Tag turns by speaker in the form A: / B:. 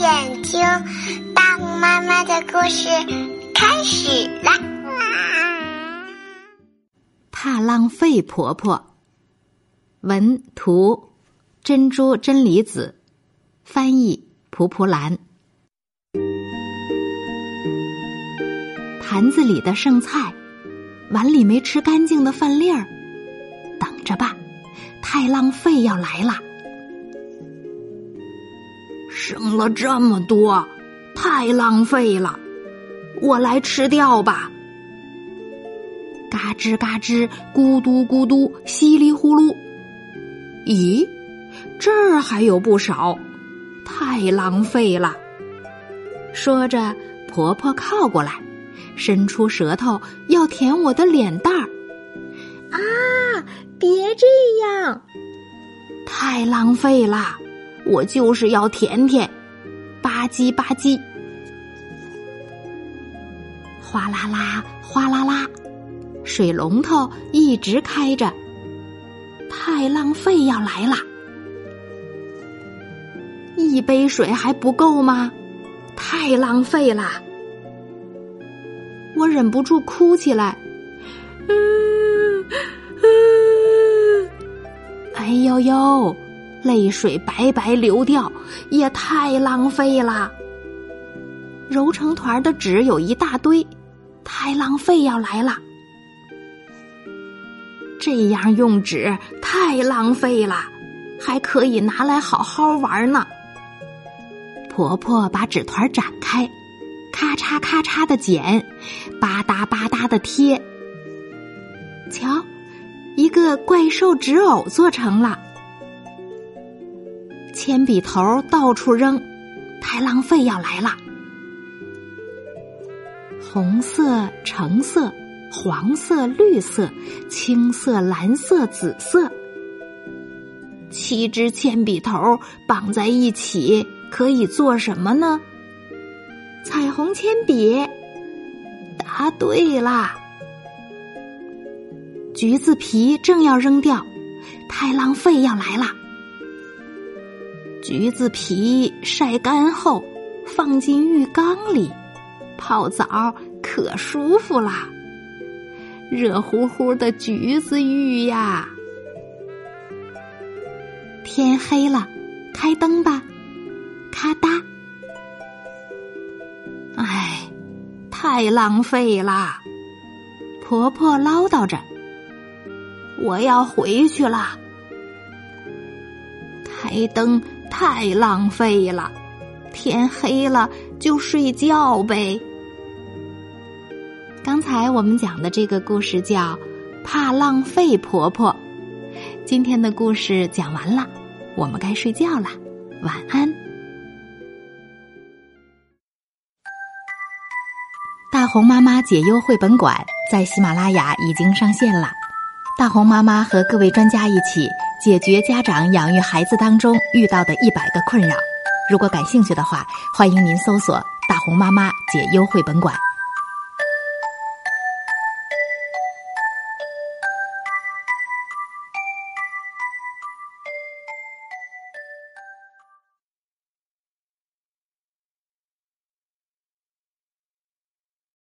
A: 眼睛，大红妈妈的故事开始啦！
B: 怕浪费婆婆，文图珍珠真理子，翻译蒲蒲兰。盘子里的剩菜，碗里没吃干净的饭粒儿，等着吧，太浪费要来了。剩了这么多，太浪费了，我来吃掉吧。嘎吱嘎吱，咕嘟咕嘟，稀里呼噜。咦，这儿还有不少，太浪费了。说着，婆婆靠过来，伸出舌头要舔我的脸蛋儿。
C: 啊，别这样！
B: 太浪费了。我就是要甜甜，吧唧吧唧，哗啦啦，哗啦啦，水龙头一直开着，太浪费要来了，一杯水还不够吗？太浪费了，我忍不住哭起来，嗯嗯，哎呦呦！泪水白白流掉，也太浪费了。揉成团的纸有一大堆，太浪费要来了。这样用纸太浪费了，还可以拿来好好玩呢。婆婆把纸团展开，咔嚓咔嚓的剪，吧嗒吧嗒的贴。瞧，一个怪兽纸偶做成了。铅笔头到处扔，太浪费要来了。红色、橙色、黄色、绿色、青色、蓝色、紫色，七支铅笔头绑在一起可以做什么呢？彩虹铅笔。答对啦！橘子皮正要扔掉，太浪费要来了。橘子皮晒干后，放进浴缸里泡澡，可舒服啦！热乎乎的橘子浴呀！天黑了，开灯吧！咔嗒！哎，太浪费啦！婆婆唠叨着：“我要回去了。”开灯。太浪费了，天黑了就睡觉呗。刚才我们讲的这个故事叫《怕浪费婆婆》。今天的故事讲完了，我们该睡觉了，晚安。大红妈妈解忧绘本馆在喜马拉雅已经上线了，大红妈妈和各位专家一起。解决家长养育孩子当中遇到的一百个困扰，如果感兴趣的话，欢迎您搜索“大红妈妈解忧绘本馆”。